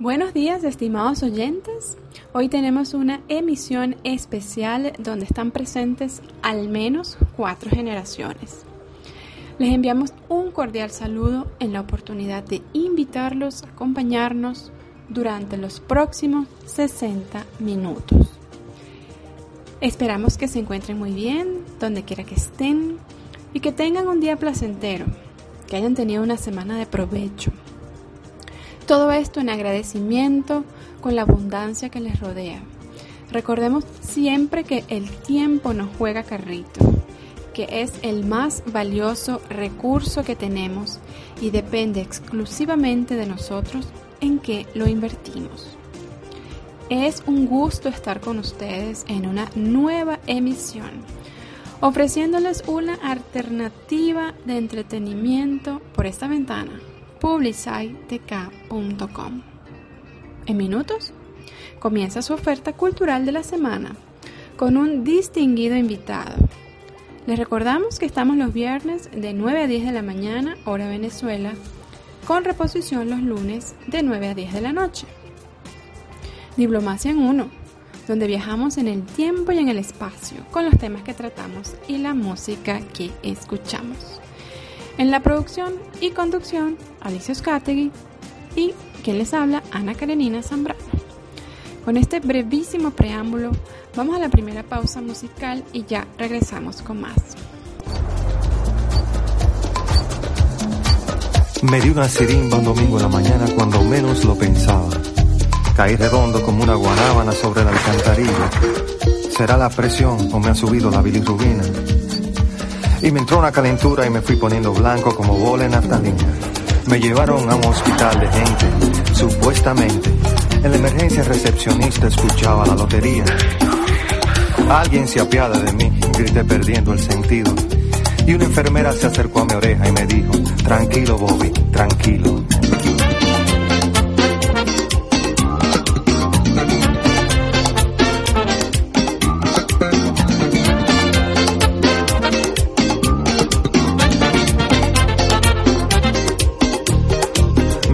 Buenos días, estimados oyentes. Hoy tenemos una emisión especial donde están presentes al menos cuatro generaciones. Les enviamos un cordial saludo en la oportunidad de invitarlos a acompañarnos durante los próximos 60 minutos. Esperamos que se encuentren muy bien, donde quiera que estén, y que tengan un día placentero, que hayan tenido una semana de provecho todo esto en agradecimiento con la abundancia que les rodea. Recordemos siempre que el tiempo nos juega carrito, que es el más valioso recurso que tenemos y depende exclusivamente de nosotros en qué lo invertimos. Es un gusto estar con ustedes en una nueva emisión, ofreciéndoles una alternativa de entretenimiento por esta ventana publicitk.com. En minutos, comienza su oferta cultural de la semana con un distinguido invitado. Les recordamos que estamos los viernes de 9 a 10 de la mañana, hora Venezuela, con reposición los lunes de 9 a 10 de la noche. Diplomacia en uno, donde viajamos en el tiempo y en el espacio con los temas que tratamos y la música que escuchamos. En la producción y conducción, Alicia Skategui y quien les habla, Ana Karenina Zambrano. Con este brevísimo preámbulo, vamos a la primera pausa musical y ya regresamos con más. Me dio una sirimba un domingo en la mañana cuando menos lo pensaba. Caí redondo como una guanábana sobre la alcantarilla. ¿Será la presión o me ha subido la bilirrubina? Y me entró una calentura y me fui poniendo blanco como bola en naftalina. Me llevaron a un hospital de gente, supuestamente. En la emergencia recepcionista escuchaba la lotería. Alguien se apiada de mí, grité perdiendo el sentido. Y una enfermera se acercó a mi oreja y me dijo, tranquilo Bobby, tranquilo.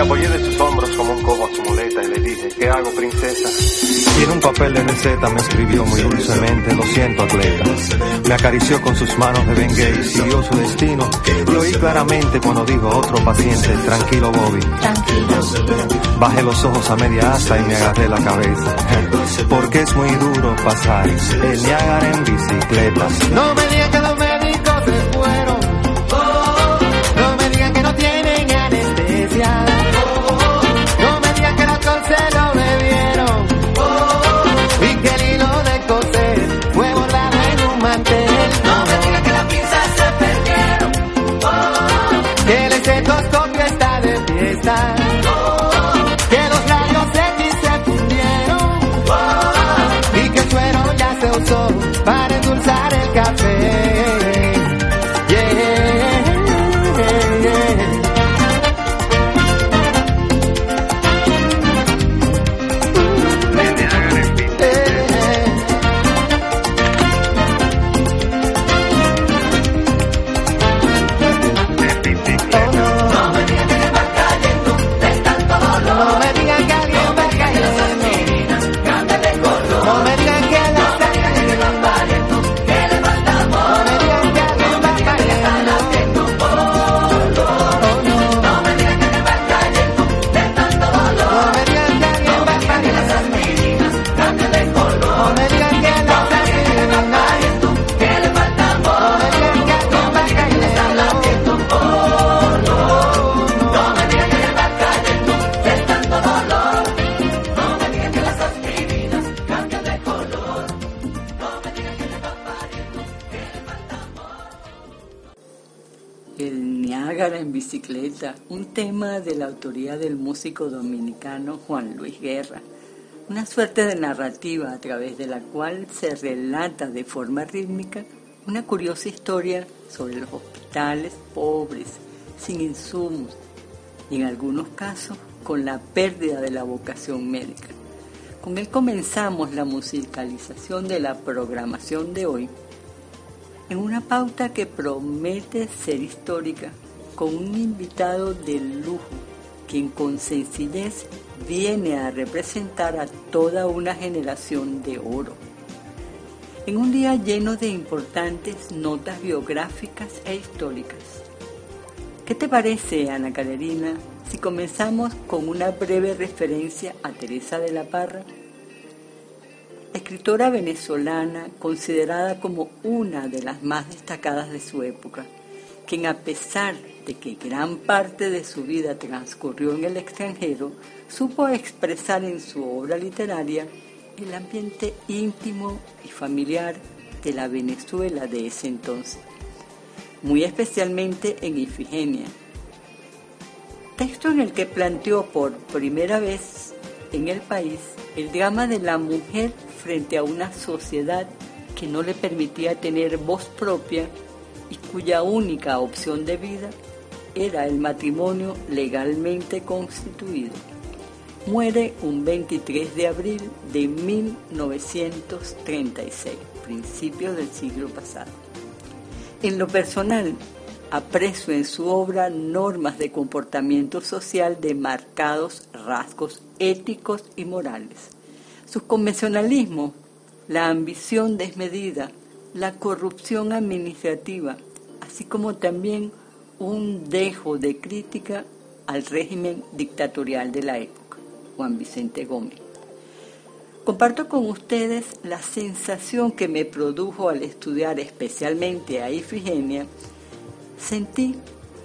Me apoyé de sus hombros como un cobo a su muleta y le dije, ¿qué hago, princesa? Y en un papel de receta me escribió muy dulcemente, lo siento, atleta. Me acarició con sus manos de bengue y siguió su destino. Lo oí claramente cuando dijo a otro paciente, tranquilo, Bobby. Bajé los ojos a media asta y me agarré la cabeza. Porque es muy duro pasar el Niágara en bicicleta. No me bicicleta, un tema de la autoría del músico dominicano Juan Luis Guerra, una suerte de narrativa a través de la cual se relata de forma rítmica una curiosa historia sobre los hospitales pobres, sin insumos y en algunos casos con la pérdida de la vocación médica. Con él comenzamos la musicalización de la programación de hoy en una pauta que promete ser histórica con un invitado de lujo, quien con sencillez viene a representar a toda una generación de oro. En un día lleno de importantes notas biográficas e históricas. ¿Qué te parece, Ana Calerina, si comenzamos con una breve referencia a Teresa de la Parra? Escritora venezolana considerada como una de las más destacadas de su época, quien a pesar de que gran parte de su vida transcurrió en el extranjero, supo expresar en su obra literaria el ambiente íntimo y familiar de la Venezuela de ese entonces, muy especialmente en Ifigenia, texto en el que planteó por primera vez en el país el drama de la mujer frente a una sociedad que no le permitía tener voz propia y cuya única opción de vida era el matrimonio legalmente constituido. Muere un 23 de abril de 1936, principios del siglo pasado. En lo personal, aprecio en su obra normas de comportamiento social de marcados rasgos éticos y morales. Sus convencionalismos, la ambición desmedida, la corrupción administrativa, así como también un dejo de crítica al régimen dictatorial de la época, Juan Vicente Gómez. Comparto con ustedes la sensación que me produjo al estudiar especialmente a Ifigenia. Sentí,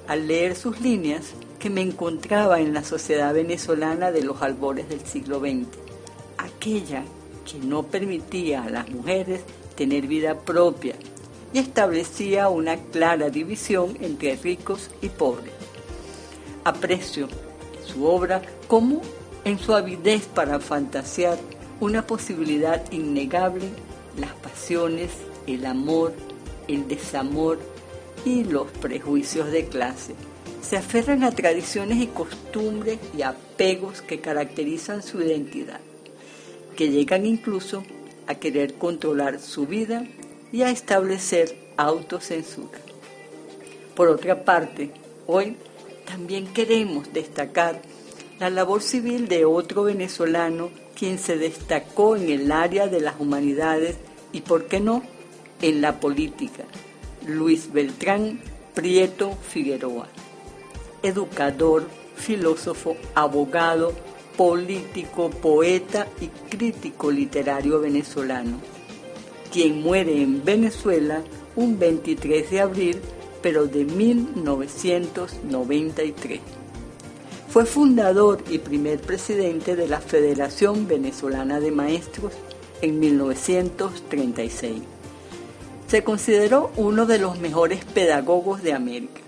al leer sus líneas, que me encontraba en la sociedad venezolana de los albores del siglo XX, aquella que no permitía a las mujeres tener vida propia y establecía una clara división entre ricos y pobres. Aprecio su obra como en su avidez para fantasear una posibilidad innegable, las pasiones, el amor, el desamor y los prejuicios de clase. Se aferran a tradiciones y costumbres y apegos que caracterizan su identidad que llegan incluso a querer controlar su vida y a establecer autocensura. Por otra parte, hoy también queremos destacar la labor civil de otro venezolano quien se destacó en el área de las humanidades y, por qué no, en la política, Luis Beltrán Prieto Figueroa, educador, filósofo, abogado, político, poeta y crítico literario venezolano, quien muere en Venezuela un 23 de abril, pero de 1993. Fue fundador y primer presidente de la Federación Venezolana de Maestros en 1936. Se consideró uno de los mejores pedagogos de América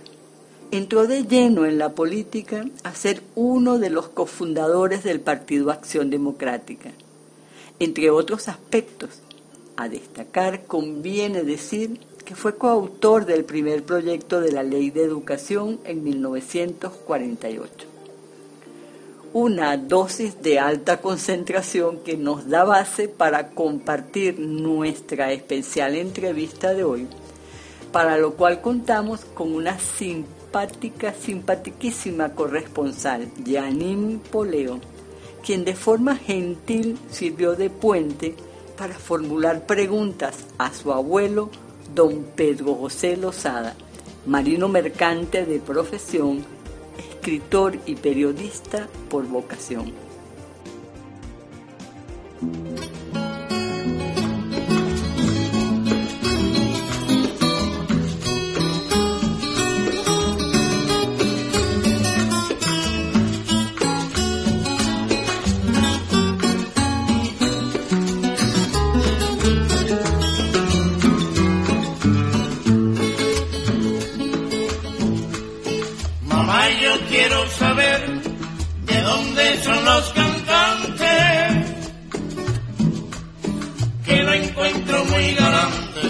entró de lleno en la política a ser uno de los cofundadores del Partido Acción Democrática. Entre otros aspectos, a destacar conviene decir que fue coautor del primer proyecto de la Ley de Educación en 1948. Una dosis de alta concentración que nos da base para compartir nuestra especial entrevista de hoy, para lo cual contamos con una simpática simpatiquísima corresponsal, Janine Poleo, quien de forma gentil sirvió de puente para formular preguntas a su abuelo, don Pedro José Lozada, marino mercante de profesión, escritor y periodista por vocación. Los cantantes, que lo encuentro muy galante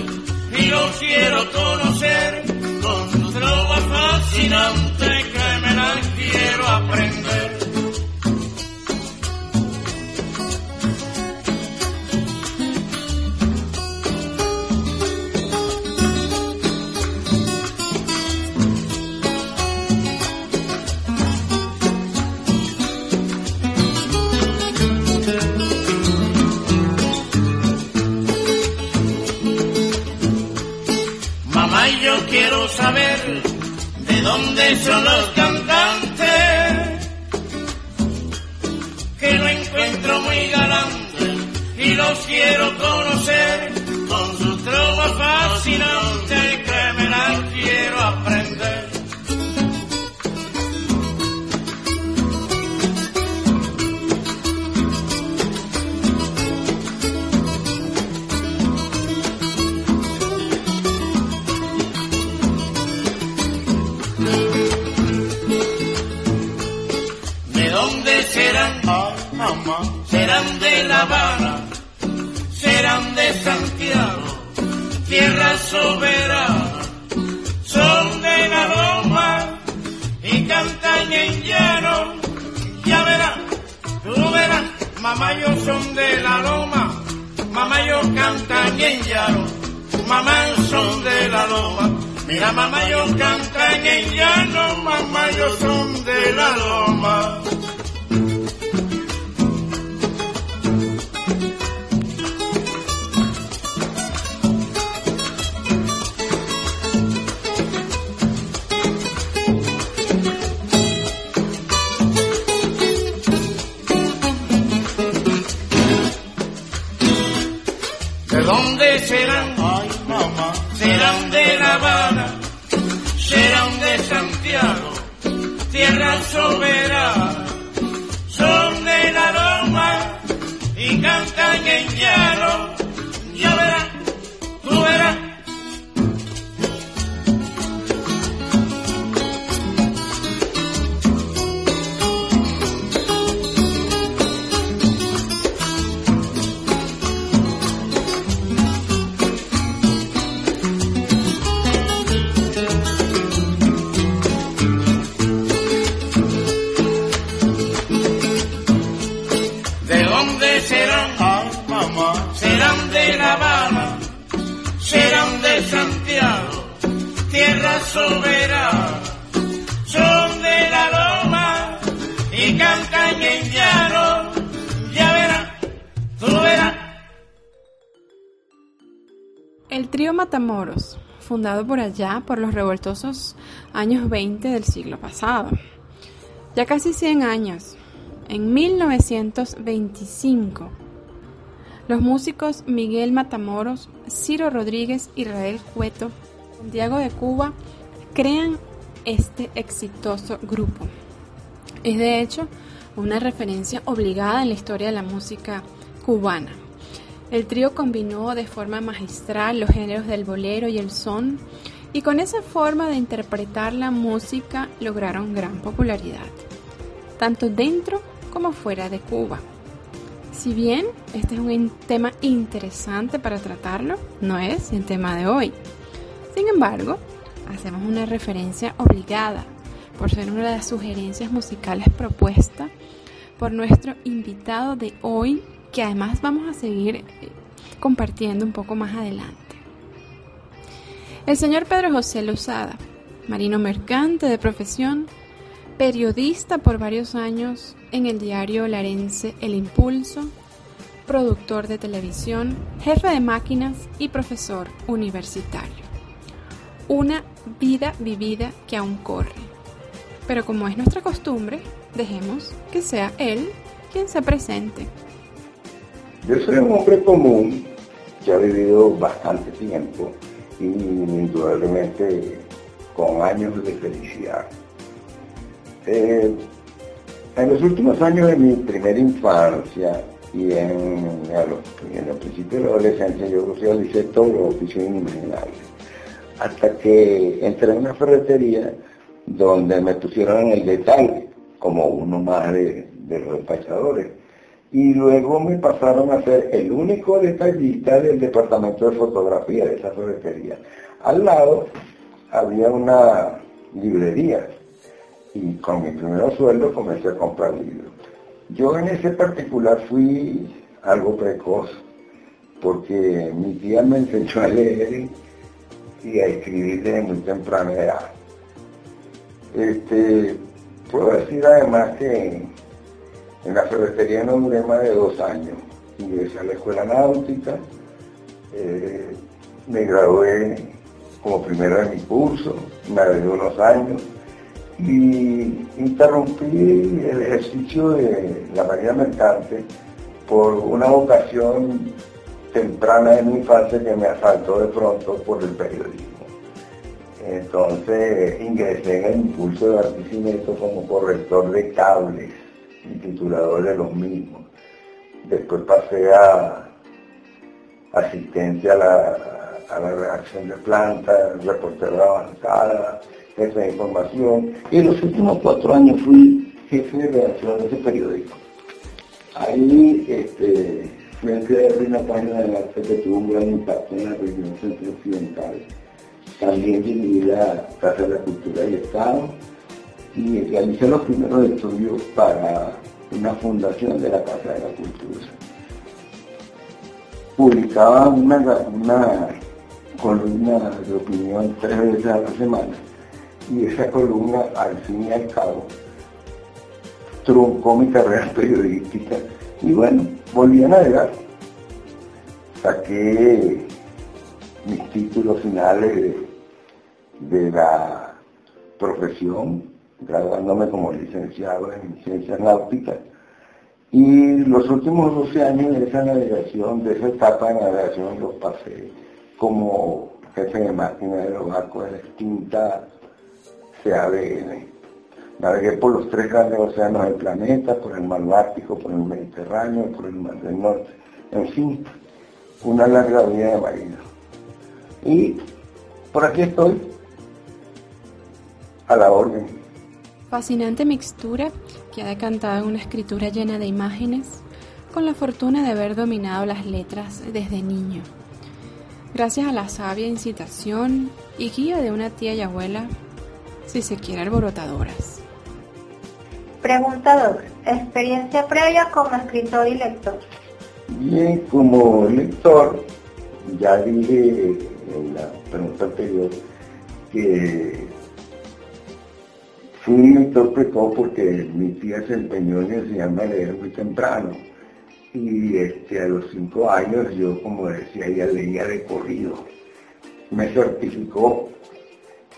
y lo quiero conocer con su trova fascinante que me la quiero aprender. Quiero saber de dónde son los cantantes, que lo encuentro muy galante y los quiero conocer con su trova fascinante Serán de La Habana, serán de Santiago, tierra soberana. Son de la Loma y cantan en llano. Ya verás, tú verás, mamá yo son de la Loma, mamá yo cantan en llano. Mamá son de la Loma. Mira, mamá, yo cantan en llano, mamá, yo son de la loma. Fundado por allá por los revoltosos años 20 del siglo pasado. Ya casi 100 años, en 1925, los músicos Miguel Matamoros, Ciro Rodríguez, Israel Cueto, Santiago de Cuba crean este exitoso grupo. Es de hecho una referencia obligada en la historia de la música cubana. El trío combinó de forma magistral los géneros del bolero y el son, y con esa forma de interpretar la música lograron gran popularidad, tanto dentro como fuera de Cuba. Si bien este es un tema interesante para tratarlo, no es el tema de hoy. Sin embargo, hacemos una referencia obligada por ser una de las sugerencias musicales propuestas por nuestro invitado de hoy, que además vamos a seguir eh, compartiendo un poco más adelante. El señor Pedro José Lozada, marino mercante de profesión, periodista por varios años en el diario larense El Impulso, productor de televisión, jefe de máquinas y profesor universitario. Una vida vivida que aún corre. Pero como es nuestra costumbre, dejemos que sea él quien se presente. Yo soy un hombre común que ha vivido bastante tiempo y indudablemente con años de felicidad. Eh, en los últimos años de mi primera infancia y en, los, en el principio de la adolescencia yo realicé todos los oficios inimaginables. Hasta que entré en una ferretería donde me pusieron en el detalle como uno más de, de los despachadores. Y luego me pasaron a ser el único detallista del departamento de fotografía de esa ferretería. Al lado había una librería y con mi primer sueldo comencé a comprar libros. Yo en ese particular fui algo precoz porque mi tía me enseñó a leer y a escribir desde muy temprana edad. Este, puedo decir además que en la ferretería no duré más de dos años. Ingresé a la escuela náutica, eh, me gradué como primero de mi curso, me agregó unos años y interrumpí el ejercicio de la marina mercante por una vocación temprana de mi infancia que me asaltó de pronto por el periodismo. Entonces ingresé en el impulso de Barquisimeto como corrector de cables titulador de los mismos. Después pasé a asistencia a la, a la redacción de planta, reportero avanzada, jefe de información. Y en los últimos cuatro años fui jefe de redacción de ese periódico. Ahí este, fui a crear una página de arte que tuvo un gran impacto en la región centro-occidental. También dirigí la Casa de la Cultura y Estado y realicé los primeros estudios para una fundación de la Casa de la Cultura. Publicaba una, una columna de opinión tres veces a la semana y esa columna al fin y al cabo truncó mi carrera periodística y bueno, volví a navegar. Saqué mis títulos finales de la profesión, graduándome como licenciado en ciencias náuticas. Y los últimos 12 años de esa navegación, de esa etapa de navegación, los pasé como jefe de máquina de los barcos de la extinta CABN. Navegué por los tres grandes océanos del planeta, por el mar Báltico, por el Mediterráneo, por el mar del Norte. En fin, una larga vida de marina. Y por aquí estoy, a la orden. Fascinante mixtura que ha decantado en una escritura llena de imágenes, con la fortuna de haber dominado las letras desde niño. Gracias a la sabia incitación y guía de una tía y abuela, si se quiere alborotadoras. Pregunta 2. Experiencia previa como escritor y lector. Bien, como lector, ya dije en la pregunta anterior que fui un precoz porque mi tía se empeñó en enseñarme a leer muy temprano. Y este, a los cinco años yo, como decía, ella leía de corrido. Me certificó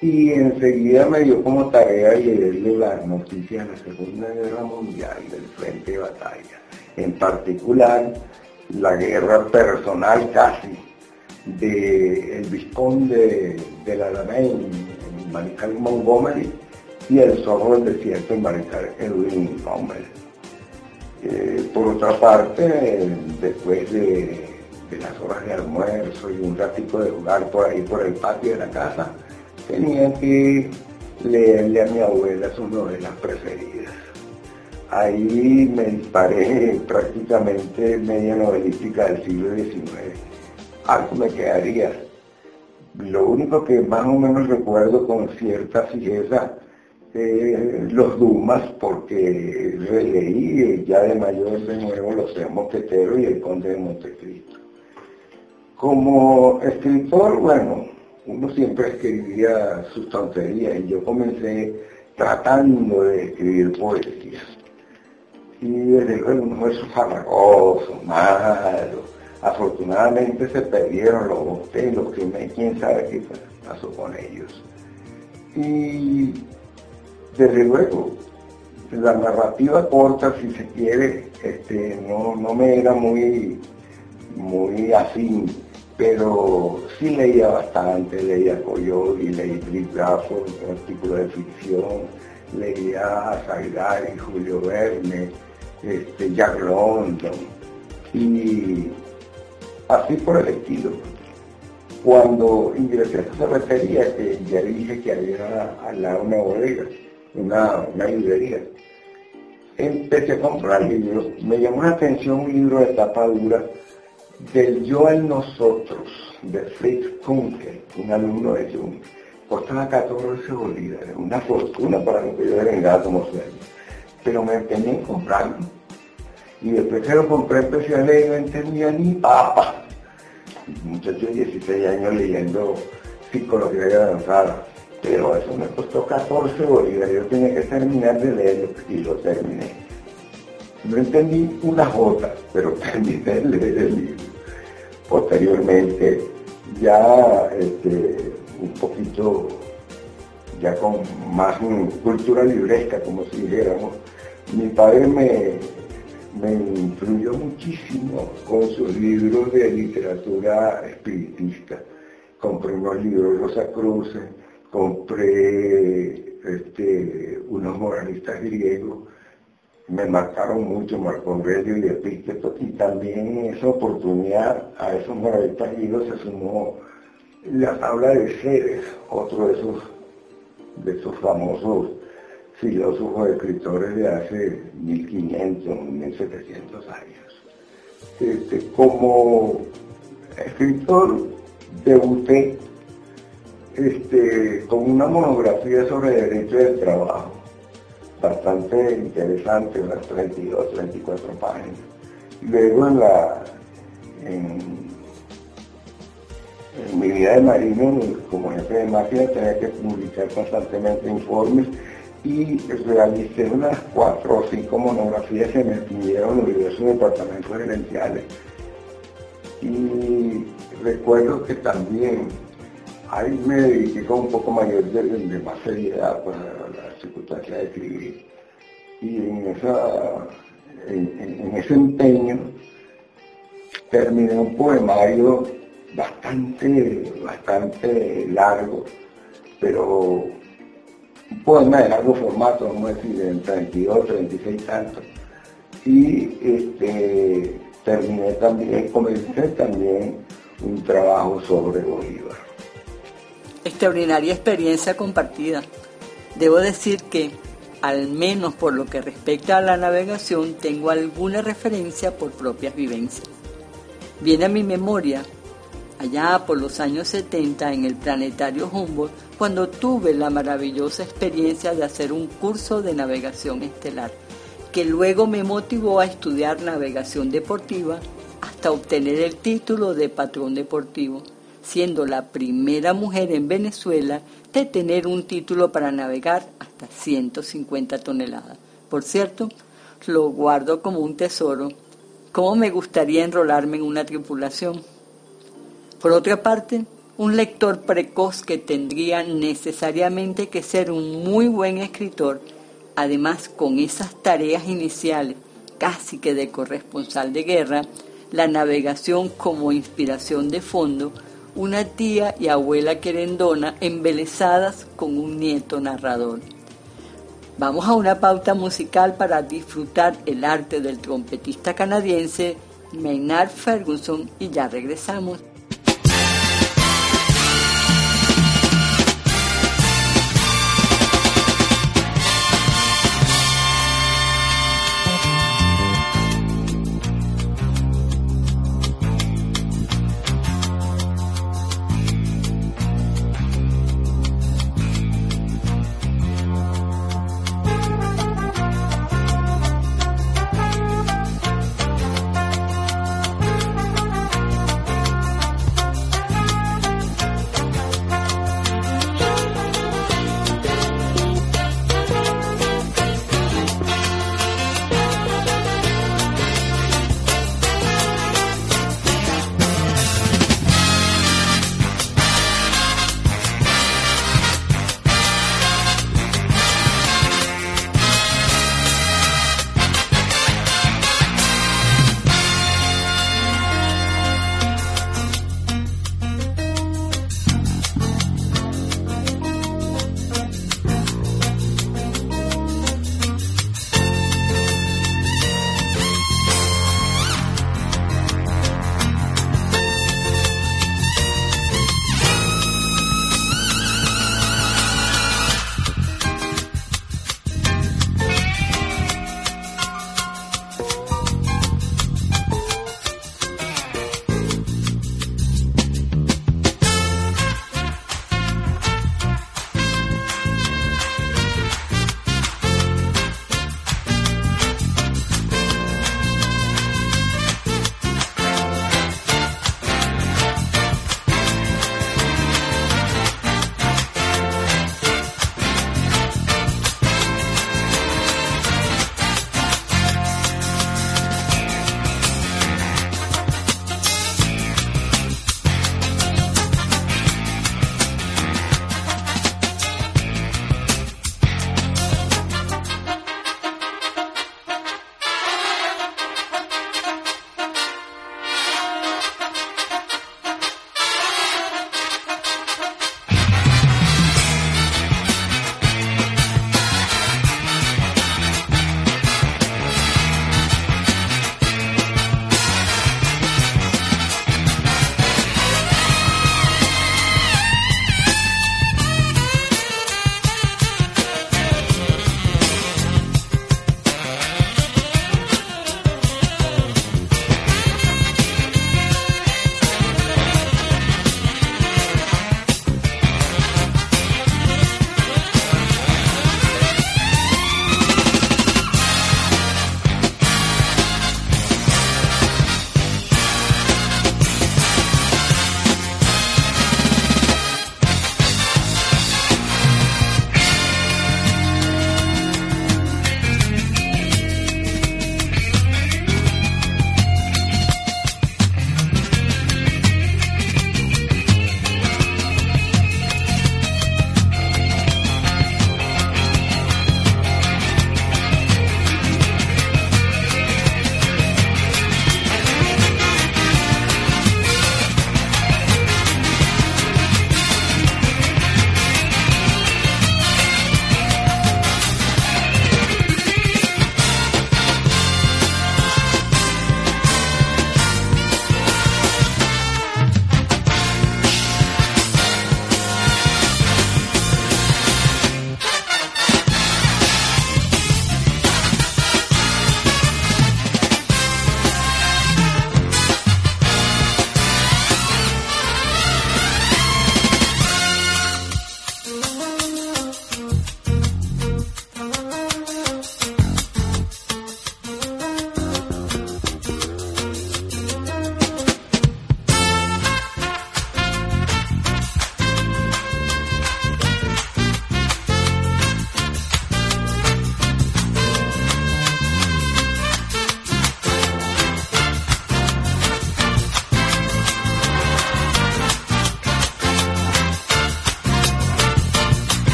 y enseguida me dio como tarea leerle las noticias de la Segunda Guerra Mundial del frente de batalla. En particular, la guerra personal casi de el vizconde de la Alamein, en Mariscal Montgomery, y el zorro del desierto en Mariscal Edwin Montgomery. Eh, por otra parte, después de, de las horas de almuerzo y un ratico de jugar por ahí por el patio de la casa, tenía que leerle a mi abuela sus novelas preferidas. Ahí me disparé prácticamente media novelística del siglo XIX. Algo me quedaría. Lo único que más o menos recuerdo con cierta fijeza eh, los Dumas, porque releí ya de mayor de nuevo Los Tres Mosqueteros y El Conde de Montecristo. Como escritor, bueno, uno siempre escribía sus tonterías y yo comencé tratando de escribir poesía. Y desde luego uno es farragoso, malo. Afortunadamente se perdieron los botelos, que me, quién sabe qué pasó con ellos. Y desde luego, la narrativa corta, si se quiere, este, no, no me era muy, muy afín pero sí leía bastante, leía Coyote, leí Grafford, artículos de ficción, leía a Julio Verne, este, Jack London, y así por el estilo. Cuando ingresé a esa cervecería, que ya dije que había al lado una bodega, una, librería, empecé a comprar libros. Me llamó la atención un libro de tapa dura del Yo al Nosotros, de Fritz Kunkel, un alumno de Jung. Costaba 14 bolívares, una fortuna para lo que yo era como sueño. Pero me empeñé en comprarlo. Y después que lo compré empecé a leer y no entendía ni papa. Un muchacho de 16 años leyendo psicología avanzada. Pero eso me costó 14 bolívares. Yo tenía que terminar de leerlo y lo terminé. No entendí una jota, pero terminé de leer el libro. Posteriormente, ya este, un poquito, ya con más cultura libresca, como si dijéramos, mi padre me, influyó muchísimo con sus libros de literatura espiritista. Compré unos libros de Rosa Cruz, compré este, unos moralistas griegos, me marcaron mucho Marco Aurelio y Epícteto, y también en esa oportunidad a esos moralistas griegos se sumó la tabla de Ceres, otro de esos, de esos famosos filósofos escritores de hace 1500, 1700 años. Este, como escritor debuté este, con una monografía sobre derecho del trabajo, bastante interesante, unas 32, 34 páginas. Luego en la en mi vida de marino, como jefe de máquina, tenía que publicar constantemente informes y realicé unas cuatro o cinco monografías que me pidieron diversos departamentos gerenciales. Y recuerdo que también ahí me dediqué con un poco mayor de, más seriedad para la circunstancia de escribir. Y en, esa, en ese empeño terminé un poemario bastante, bastante largo, pero un poema de largo formato, vamos a decir, en 32, 36 tantos. Y este, terminé también, comencé también un trabajo sobre Bolívar. Extraordinaria experiencia compartida. Debo decir que, al menos por lo que respecta a la navegación, tengo alguna referencia por propias vivencias. Viene a mi memoria allá por los años 70 en el planetario Humboldt, cuando tuve la maravillosa experiencia de hacer un curso de navegación estelar, que luego me motivó a estudiar navegación deportiva hasta obtener el título de patrón deportivo, siendo la primera mujer en Venezuela de tener un título para navegar hasta 150 toneladas. Por cierto, lo guardo como un tesoro. ¿Cómo me gustaría enrolarme en una tripulación? Por otra parte, un lector precoz que tendría necesariamente que ser un muy buen escritor, además con esas tareas iniciales casi que de corresponsal de guerra, la navegación como inspiración de fondo, una tía y abuela querendona embelesadas con un nieto narrador. Vamos a una pauta musical para disfrutar el arte del trompetista canadiense Maynard Ferguson y ya regresamos.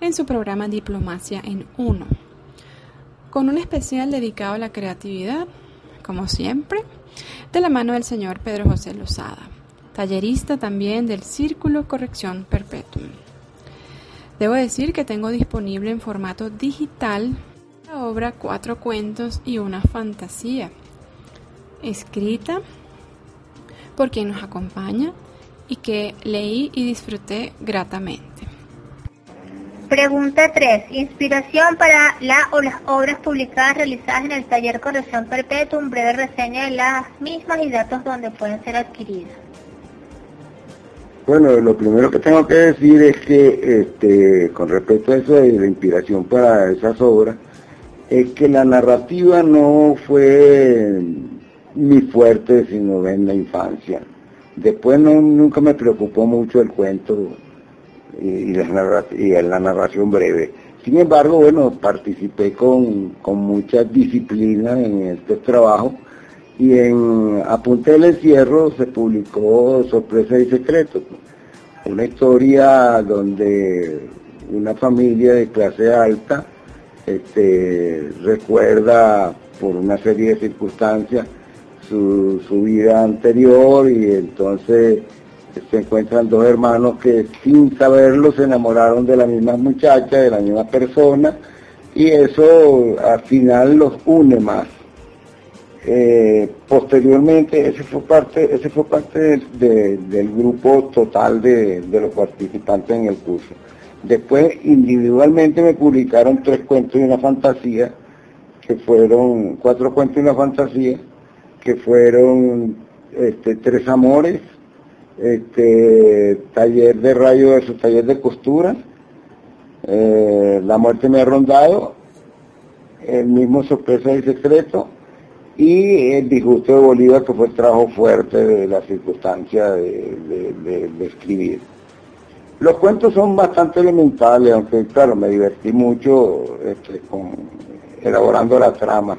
En su programa Diplomacia en Uno, con un especial dedicado a la creatividad, como siempre, de la mano del señor Pedro José Lozada, tallerista también del Círculo Corrección Perpetuum. Debo decir que tengo disponible en formato digital la obra Cuatro cuentos y una fantasía, escrita por quien nos acompaña y que leí y disfruté gratamente. Pregunta 3. Inspiración para la o las obras publicadas realizadas en el taller Corrección Perpetuum, breve reseña de las mismas y datos donde pueden ser adquiridas. Bueno, lo primero que tengo que decir es que este, con respecto a eso de la inspiración para esas obras, es que la narrativa no fue mi fuerte sino en la infancia. Después no, nunca me preocupó mucho el cuento y, la, narración breve. Sin embargo, bueno, participé con, mucha disciplina en este trabajo y en Apunte del Encierro se publicó Sorpresa y Secreto, una historia donde una familia de clase alta este, recuerda por una serie de circunstancias su, vida anterior y entonces se encuentran dos hermanos que sin saberlo se enamoraron de la misma muchacha, de la misma persona, y eso al final los une más. Eh, posteriormente, ese fue parte, ese fue parte del grupo total de, de, los participantes en el curso. Después, individualmente me publicaron tres cuentos y una fantasía, que fueron cuatro cuentos y una fantasía, que fueron este, tres amores, este, taller de rayo su taller de costura, eh, la muerte me ha rondado, el mismo sorpresa y secreto, y el disgusto de Bolívar que fue el trabajo fuerte de la circunstancia de, escribir. Los cuentos son bastante elementales, aunque claro, me divertí mucho este, elaborando la trama,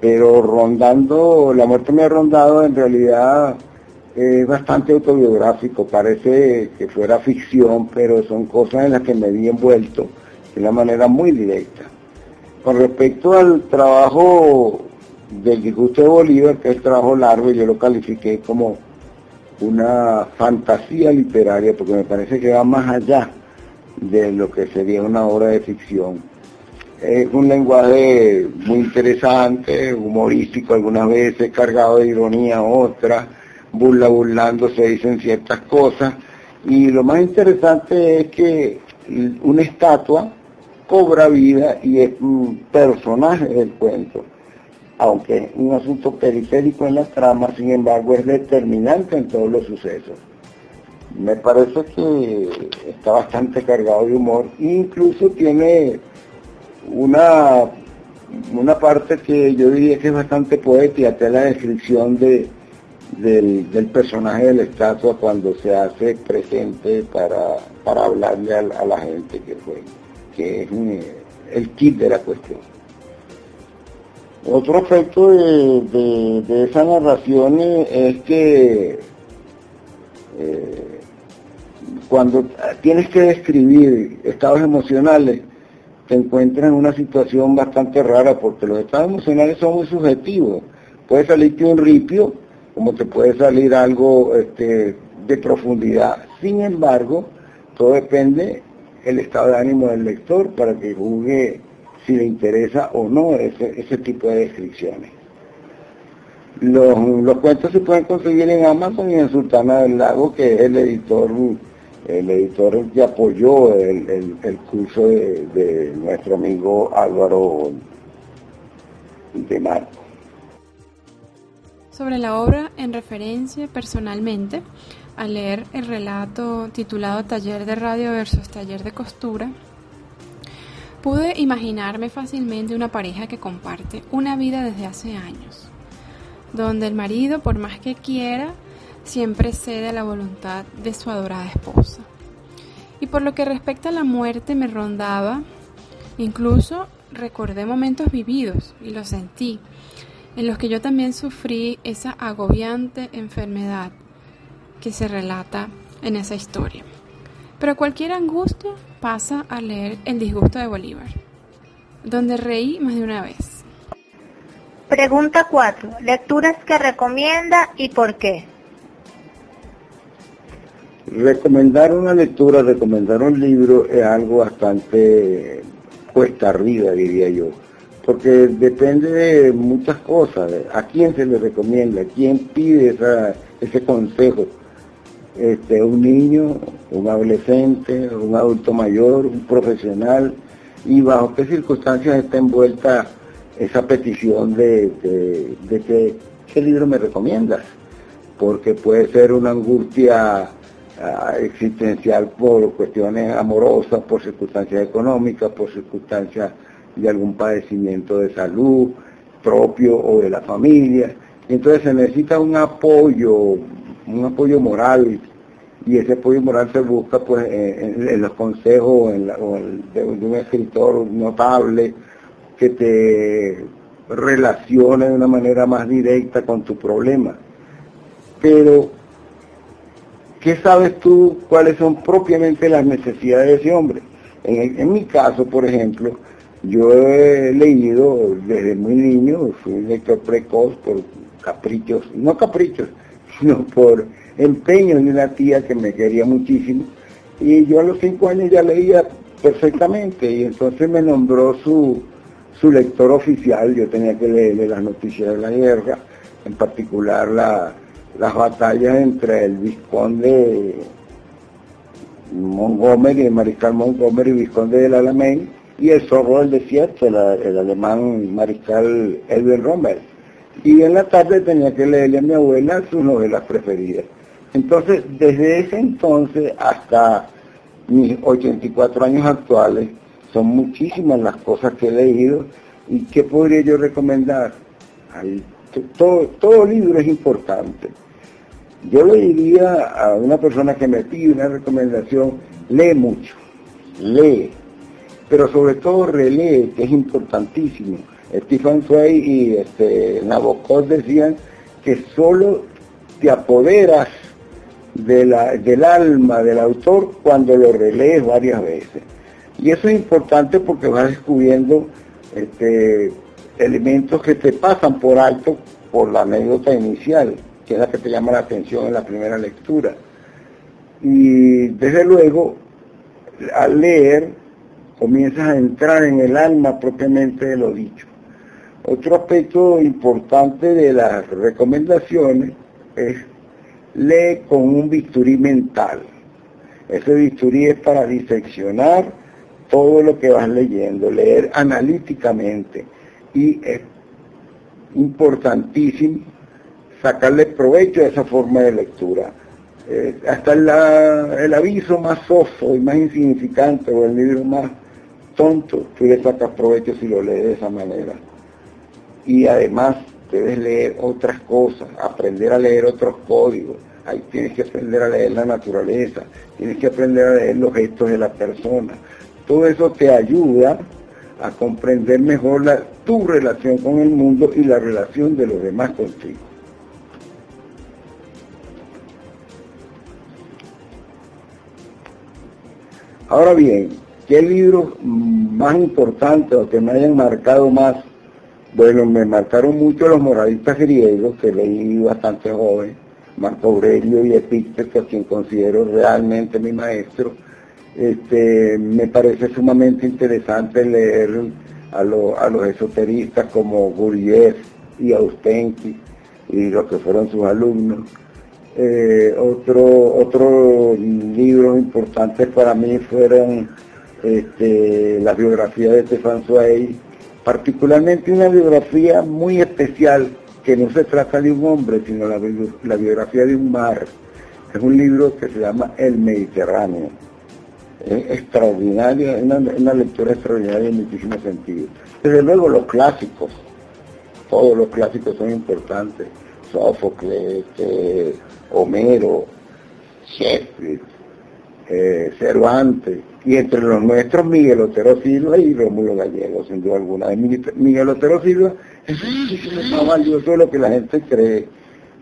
pero rondando, la muerte me ha rondado en realidad es bastante autobiográfico, parece que fuera ficción, pero son cosas en las que me vi envuelto de una manera muy directa. Con respecto al trabajo del disgusto de Bolívar, que es trabajo largo, yo lo califiqué como una fantasía literaria, porque me parece que va más allá de lo que sería una obra de ficción. Es un lenguaje muy interesante, humorístico algunas veces, cargado de ironía otras, burla burlando se dicen ciertas cosas y lo más interesante es que una estatua cobra vida y es un personaje del cuento, aunque es un asunto periférico en la trama, sin embargo es determinante en todos los sucesos. Me parece que está bastante cargado de humor incluso tiene una, una parte que yo diría que es bastante poética, que es la descripción de, del, personaje de la estatua cuando se hace presente para, hablarle a, la gente que fue, que es el kit de la cuestión. Otro aspecto de, de, esa narración es que eh, cuando tienes que describir estados emocionales, te encuentras en una situación bastante rara porque los estados emocionales son muy subjetivos. Puede salirte un ripio como te puede salir algo este, de profundidad. Sin embargo, todo depende del estado de ánimo del lector para que juzgue si le interesa o no ese, tipo de descripciones. Los, cuentos se pueden conseguir en Amazon y en Sultana del Lago, que es el editor, el editor que apoyó el, curso de, de, nuestro amigo Álvaro de Marco. Sobre la obra en referencia personalmente al leer el relato titulado Taller de radio versus taller de costura, pude imaginarme fácilmente una pareja que comparte una vida desde hace años, donde el marido, por más que quiera, siempre cede a la voluntad de su adorada esposa. Y por lo que respecta a la muerte me rondaba, incluso recordé momentos vividos y los sentí, en los que yo también sufrí esa agobiante enfermedad que se relata en esa historia. Pero cualquier angustia pasa a leer El disgusto de Bolívar, donde reí más de una vez. Pregunta 4. Lecturas que recomienda y por qué. Recomendar una lectura, recomendar un libro es algo bastante cuesta arriba, diría yo, porque depende de muchas cosas, a quién se le recomienda, quién pide ese consejo. Este, un niño, un adolescente, un adulto mayor, un profesional, y bajo qué circunstancias está envuelta esa petición de, de- que, ¿qué libro me recomiendas? Porque puede ser una angustia existencial por cuestiones amorosas, por circunstancias económicas, por circunstancias de algún padecimiento de salud propio o de la familia. Entonces se necesita un apoyo, un apoyo moral, y ese apoyo moral se busca pues en, los consejos en de un escritor notable que te relacione de una manera más directa con tu problema. Pero ¿qué sabes tú cuáles son propiamente las necesidades de ese hombre? En, mi caso, por ejemplo, yo he leído desde muy niño, fui un lector precoz por caprichos, no caprichos, sino por empeño de una tía que me quería muchísimo, y yo a los cinco años ya leía perfectamente, y entonces me nombró su, su lector oficial, yo tenía que leerle las noticias de la guerra, en particular la, las batallas entre el vizconde Montgomery, el mariscal Montgomery, vizconde del Alamein, y el zorro del desierto, el, el alemán mariscal Elvin Rommel. Y en la tarde tenía que leerle a mi abuela sus novelas preferidas. Entonces, desde ese entonces hasta mis 84 años actuales, son muchísimas las cosas que he leído y qué podría yo recomendar. Todo, todo libro es importante. Yo le diría a una persona que me pide una recomendación, lee mucho, lee, pero sobre todo relee, que es importantísimo. Stephen Zweig y este, Nabokov decían que solo te apoderas de la- del alma del autor cuando lo relees varias veces. Y eso es importante porque vas descubriendo este, elementos que te pasan por alto por la anécdota inicial, que es la que te llama la atención en la primera lectura. Y desde luego, al leer, comienzas a entrar en el alma propiamente de lo dicho. Otro aspecto importante de las recomendaciones es lee con un bisturí mental. Ese bisturí es para diseccionar todo lo que vas leyendo, leer analíticamente. Y es importantísimo sacarle provecho a esa forma de lectura. Eh, hasta el aviso más soso y más insignificante o el libro más tonto, tú le sacas provecho si lo lees de esa manera. Y además debes leer otras cosas, aprender a leer otros códigos. Ahí tienes que aprender a leer la naturaleza, tienes que aprender a leer los gestos de la persona. Todo eso te ayuda a comprender mejor tu relación con el mundo y la relación de los demás contigo. Ahora bien, ¿qué libros más importantes o que me hayan marcado más? Bueno, me marcaron mucho los moralistas griegos, que leí bastante joven, Marco Aurelio y Epicteto, a quien considero realmente mi maestro. Este, me parece sumamente interesante leer a, a los esoteristas como Gurdjieff y Austenki y los que fueron sus alumnos. Eh, otro, otros libros importantes para mí fueron este, la biografía de Stefan Zweig, particularmente una biografía muy especial que no se trata de un hombre, sino la, la biografía de un mar. Es un libro que se llama El Mediterráneo. Es extraordinario, es una, una lectura extraordinaria en muchísimos sentidos. Desde luego los clásicos, todos los clásicos son importantes. Sófocles, eh, Homero, Shakespeare, eh, Cervantes, y entre los nuestros Miguel Otero Silva y Rómulo Gallego, sin duda alguna. Miguel Otero Silva es más valioso de lo que la gente cree.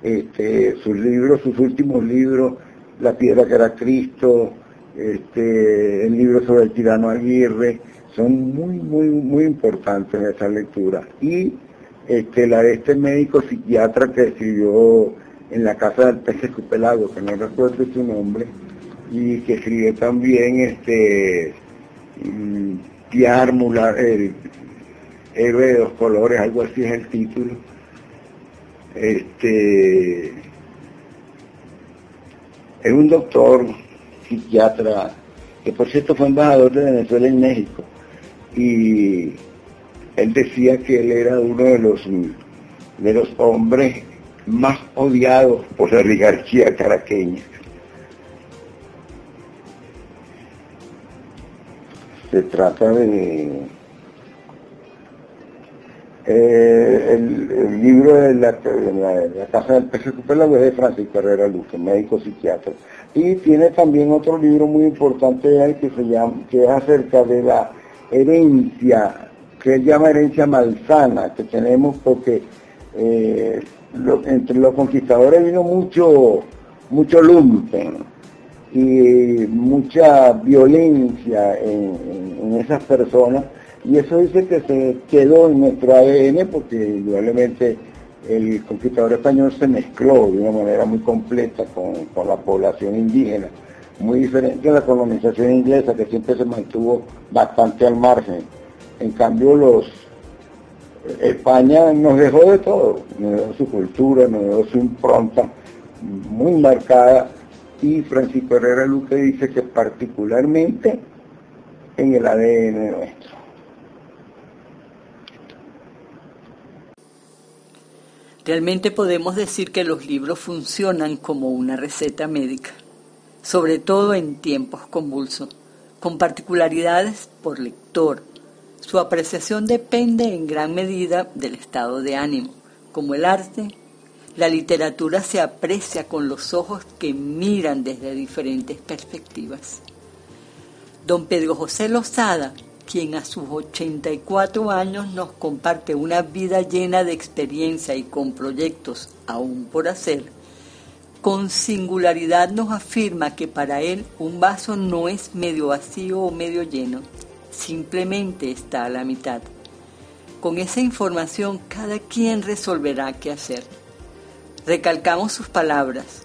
Este, sus libros, sus últimos libros, La piedra que era Cristo, este, el libro sobre el tirano Aguirre, son muy, muy, muy importantes en esa lectura. Y este, este médico psiquiatra que escribió en la casa del pez escupelago, que no recuerdo su nombre, y que escribió también este mm, Pierre el héroe de dos colores, algo así es el título. Este es un doctor psiquiatra que por cierto fue embajador de Venezuela en México y él decía que él era uno de los de los hombres más odiados por la oligarquía caraqueña. Se trata de... eh, el, libro de la, Casa del Pez Recuperado es de Francisco Herrera Luque, médico psiquiatra. Y tiene también otro libro muy importante que se llama, que es acerca de la herencia, que él llama herencia malsana, que tenemos porque eh, entre los conquistadores vino mucho, mucho lumpen y mucha violencia en, en- en esas personas y eso dice que se quedó en nuestro ADN porque indudablemente el conquistador español se mezcló de una manera muy completa con, con la población indígena, muy diferente a la colonización inglesa que siempre se mantuvo bastante al margen. En cambio los España nos dejó de todo, nos dejó su cultura, nos dejó su impronta muy marcada y Francisco Herrera Luque dice que particularmente en el ADN nuestro. Realmente podemos decir que los libros funcionan como una receta médica, sobre todo en tiempos convulsos, con particularidades por lector. Su apreciación depende en gran medida del estado de ánimo. Como el arte, la literatura se aprecia con los ojos que miran desde diferentes perspectivas. Don Pedro José Lozada, quien a sus 84 años nos comparte una vida llena de experiencia y con proyectos aún por hacer, con singularidad nos afirma que para él un vaso no es medio vacío o medio lleno, simplemente está a la mitad. Con esa información cada quien resolverá qué hacer. Recalcamos sus palabras.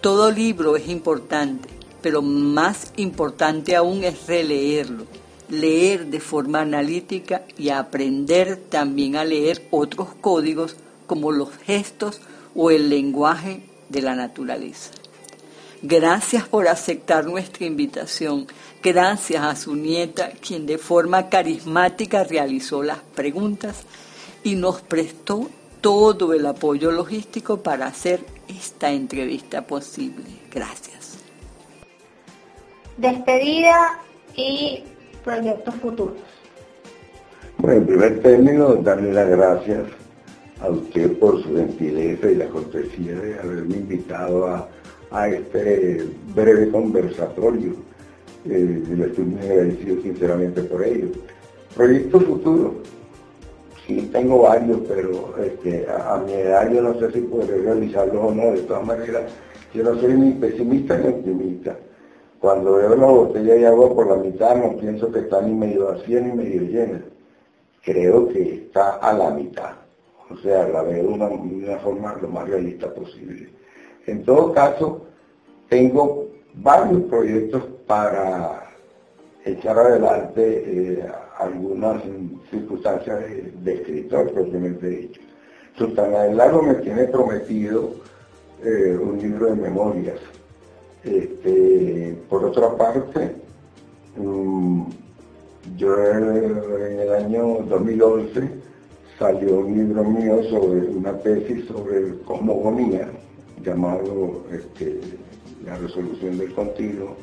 Todo libro es importante, pero más importante aún es releerlo, leer de forma analítica y aprender también a leer otros códigos como los gestos o el lenguaje de la naturaleza. Gracias por aceptar nuestra invitación. Gracias a su nieta, quien de forma carismática realizó las preguntas y nos prestó todo el apoyo logístico para hacer esta entrevista posible. Gracias. Despedida y proyectos futuros. Bueno, en primer término, darle las gracias a usted por su gentileza y la cortesía de haberme invitado a, a este breve conversatorio. Eh, le estoy muy agradecido sinceramente por ello. Proyectos futuros. Sí, tengo varios, pero este, a, mi edad yo no sé si podré realizarlos o no. De todas maneras, yo no soy ni pesimista ni optimista. Cuando veo la botella de agua por la mitad, no pienso que está ni medio vacía ni medio llena. Creo que está a la mitad. O sea, la veo de una forma lo más realista posible. En todo caso, tengo varios proyectos para echar adelante eh, algunas circunstancias de, de escritor propiamente dicho. Sultana del Lago me tiene prometido eh, un libro de memorias. Este, por otra parte, mm, yo en el año 2011 salió un libro mío sobre una tesis sobre cosmogonía llamado este, La resolución del continuo,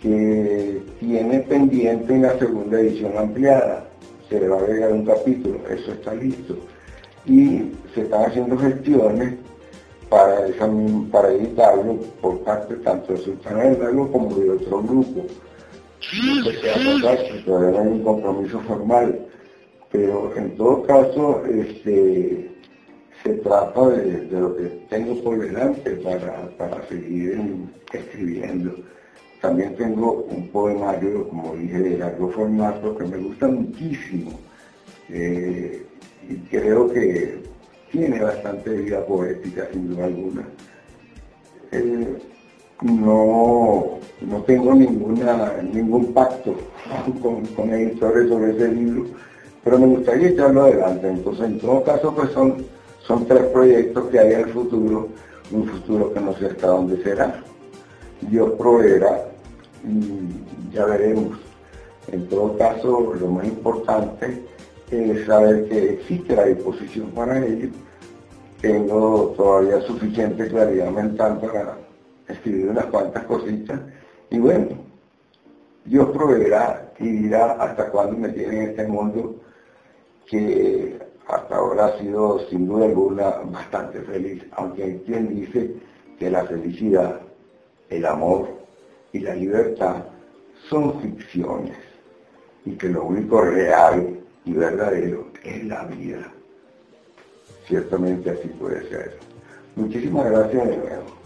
que tiene pendiente una segunda edición ampliada. Se le va a agregar un capítulo, eso está listo. Y se están haciendo gestiones para, esa, para editarlo por parte tanto de Sultana del Lago como de otro grupo. No qué va a pasar, todavía no hay un compromiso formal, pero en todo caso este, se trata de, de lo que tengo por delante para, para seguir escribiendo. También tengo un poemario, como dije, de largo formato que me gusta muchísimo eh, y creo que tiene bastante vida poética, sin duda alguna. Eh, no, no tengo ninguna, ningún pacto con, con editores sobre ese libro, pero me gustaría echarlo adelante. Entonces, en todo caso, pues son, son tres proyectos que hay en el futuro, un futuro que no sé hasta dónde será. Dios proveerá ya veremos. En todo caso, lo más importante es saber que existe la disposición para ello. Tengo todavía suficiente claridad mental para escribir unas cuantas cositas y bueno, Dios proveerá y dirá hasta cuándo me tiene en este mundo que hasta ahora ha sido sin duda alguna bastante feliz, aunque hay quien dice que la felicidad, el amor y la libertad son ficciones y que lo único real y verdadero es la vida. Ciertamente así puede ser. Muchísimas gracias de nuevo.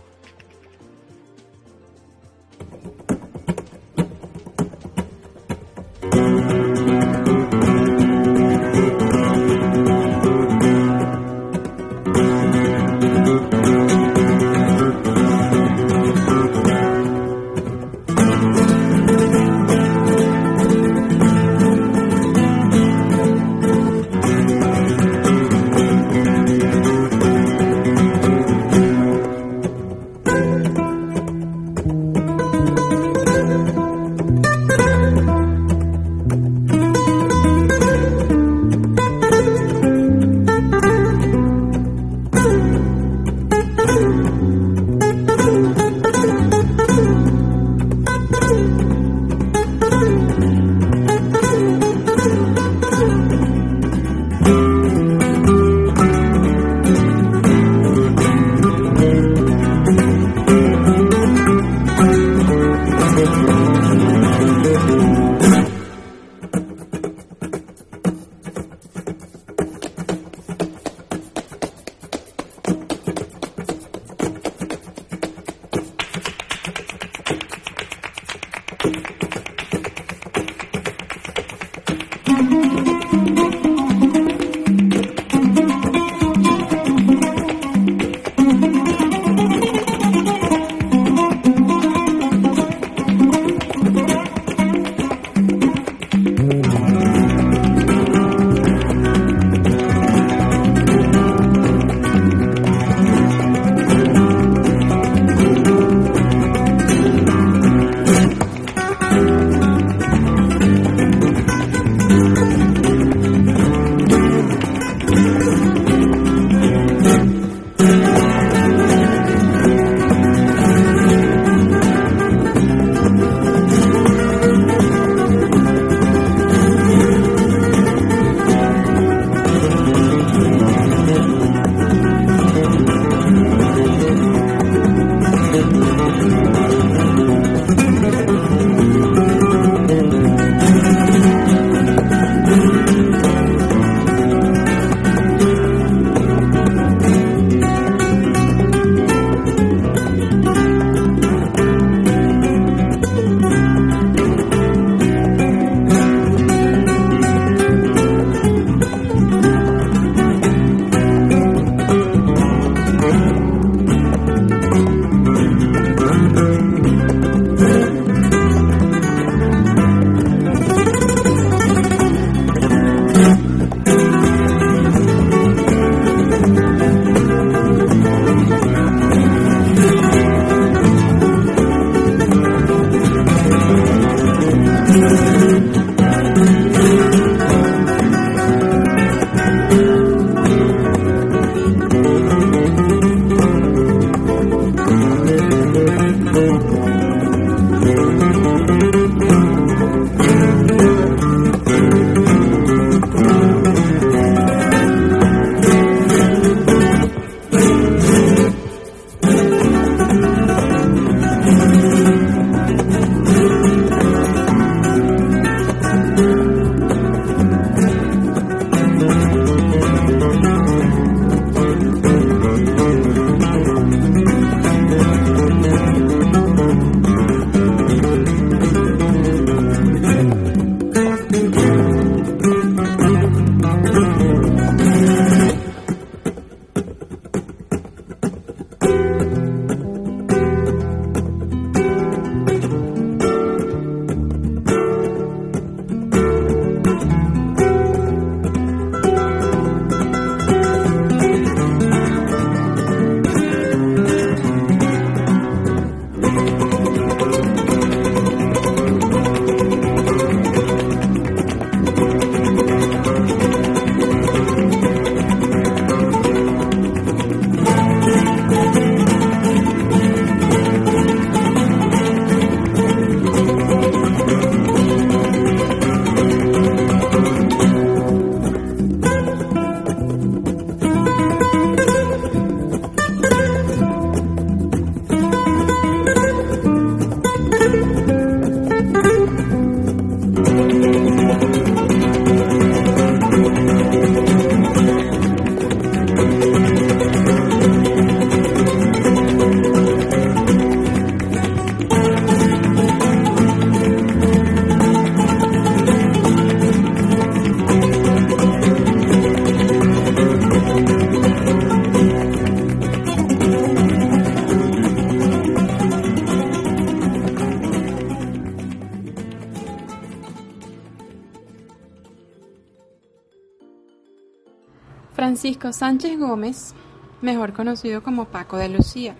Francisco Sánchez Gómez, mejor conocido como Paco de Lucía,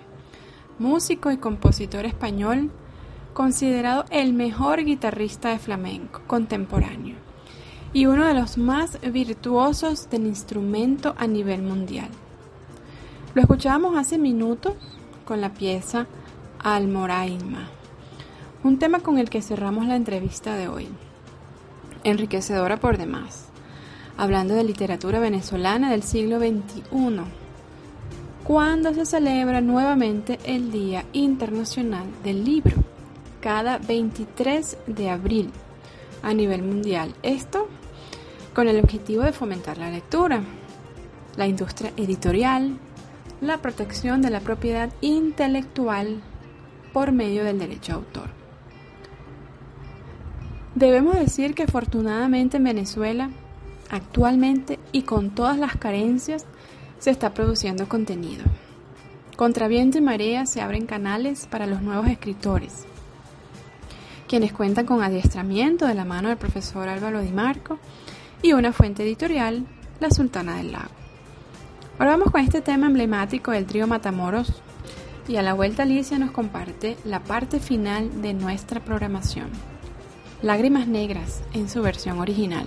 músico y compositor español, considerado el mejor guitarrista de flamenco contemporáneo y uno de los más virtuosos del instrumento a nivel mundial. Lo escuchábamos hace minutos con la pieza Almoraima, un tema con el que cerramos la entrevista de hoy, enriquecedora por demás, hablando de literatura venezolana del siglo XXI, cuando se celebra nuevamente el Día Internacional del Libro, cada 23 de abril a nivel mundial. Esto con el objetivo de fomentar la lectura, la industria editorial, la protección de la propiedad intelectual por medio del derecho a autor. Debemos decir que afortunadamente en Venezuela, actualmente y con todas las carencias, se está produciendo contenido. Contra viento y marea se abren canales para los nuevos escritores, quienes cuentan con adiestramiento de la mano del profesor Álvaro Di Marco y una fuente editorial, La Sultana del Lago. Ahora vamos con este tema emblemático del trío Matamoros y a la vuelta Alicia nos comparte la parte final de nuestra programación. Lágrimas Negras en su versión original.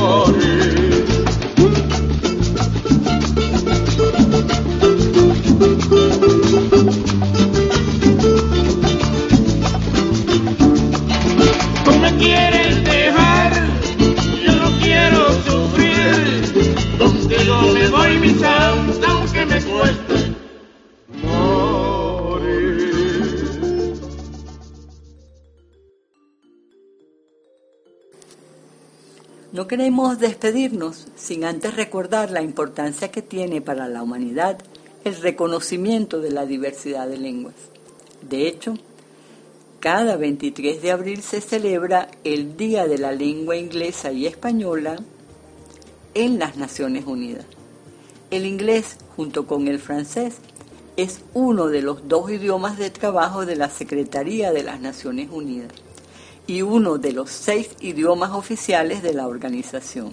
corre. Queremos despedirnos sin antes recordar la importancia que tiene para la humanidad el reconocimiento de la diversidad de lenguas. De hecho, cada 23 de abril se celebra el Día de la Lengua Inglesa y Española en las Naciones Unidas. El inglés, junto con el francés, es uno de los dos idiomas de trabajo de la Secretaría de las Naciones Unidas y uno de los seis idiomas oficiales de la organización.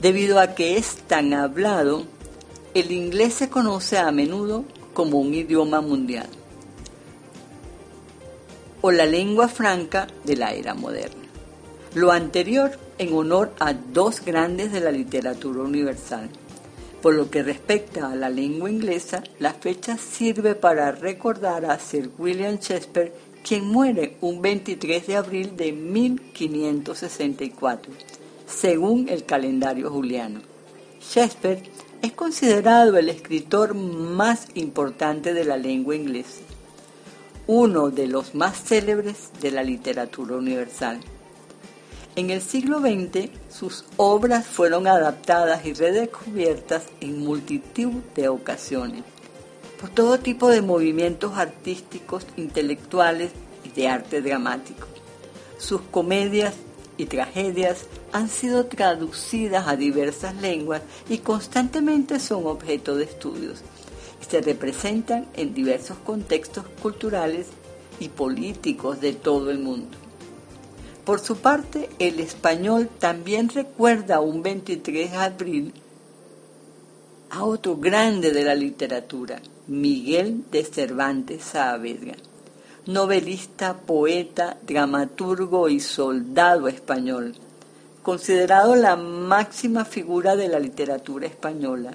Debido a que es tan hablado, el inglés se conoce a menudo como un idioma mundial o la lengua franca de la era moderna. Lo anterior en honor a dos grandes de la literatura universal. Por lo que respecta a la lengua inglesa, la fecha sirve para recordar a Sir William Shakespeare, quien muere un 23 de abril de 1564, según el calendario juliano. Shakespeare es considerado el escritor más importante de la lengua inglesa uno de los más célebres de la literatura universal. En el siglo XX, sus obras fueron adaptadas y redescubiertas en multitud de ocasiones por todo tipo de movimientos artísticos, intelectuales y de arte dramático. Sus comedias y tragedias han sido traducidas a diversas lenguas y constantemente son objeto de estudios se representan en diversos contextos culturales y políticos de todo el mundo. Por su parte, el español también recuerda un 23 de abril a otro grande de la literatura, Miguel de Cervantes Saavedra, novelista, poeta, dramaturgo y soldado español, considerado la máxima figura de la literatura española.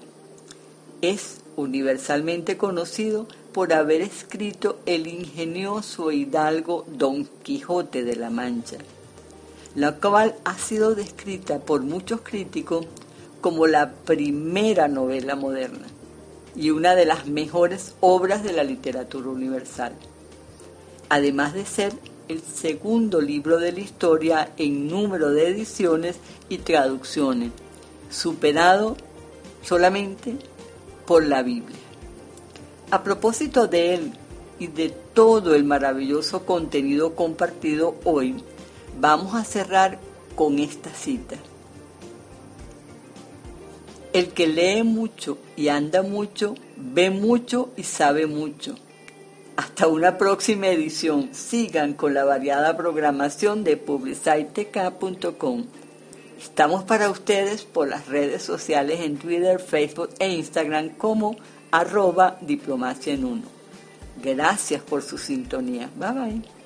Es universalmente conocido por haber escrito el ingenioso hidalgo Don Quijote de la Mancha, la cual ha sido descrita por muchos críticos como la primera novela moderna y una de las mejores obras de la literatura universal, además de ser el segundo libro de la historia en número de ediciones y traducciones, superado solamente por la Biblia. A propósito de él y de todo el maravilloso contenido compartido hoy, vamos a cerrar con esta cita. El que lee mucho y anda mucho, ve mucho y sabe mucho. Hasta una próxima edición. Sigan con la variada programación de publicitek.com. Estamos para ustedes por las redes sociales en Twitter, Facebook e Instagram como arroba diplomacia en uno. Gracias por su sintonía. Bye bye.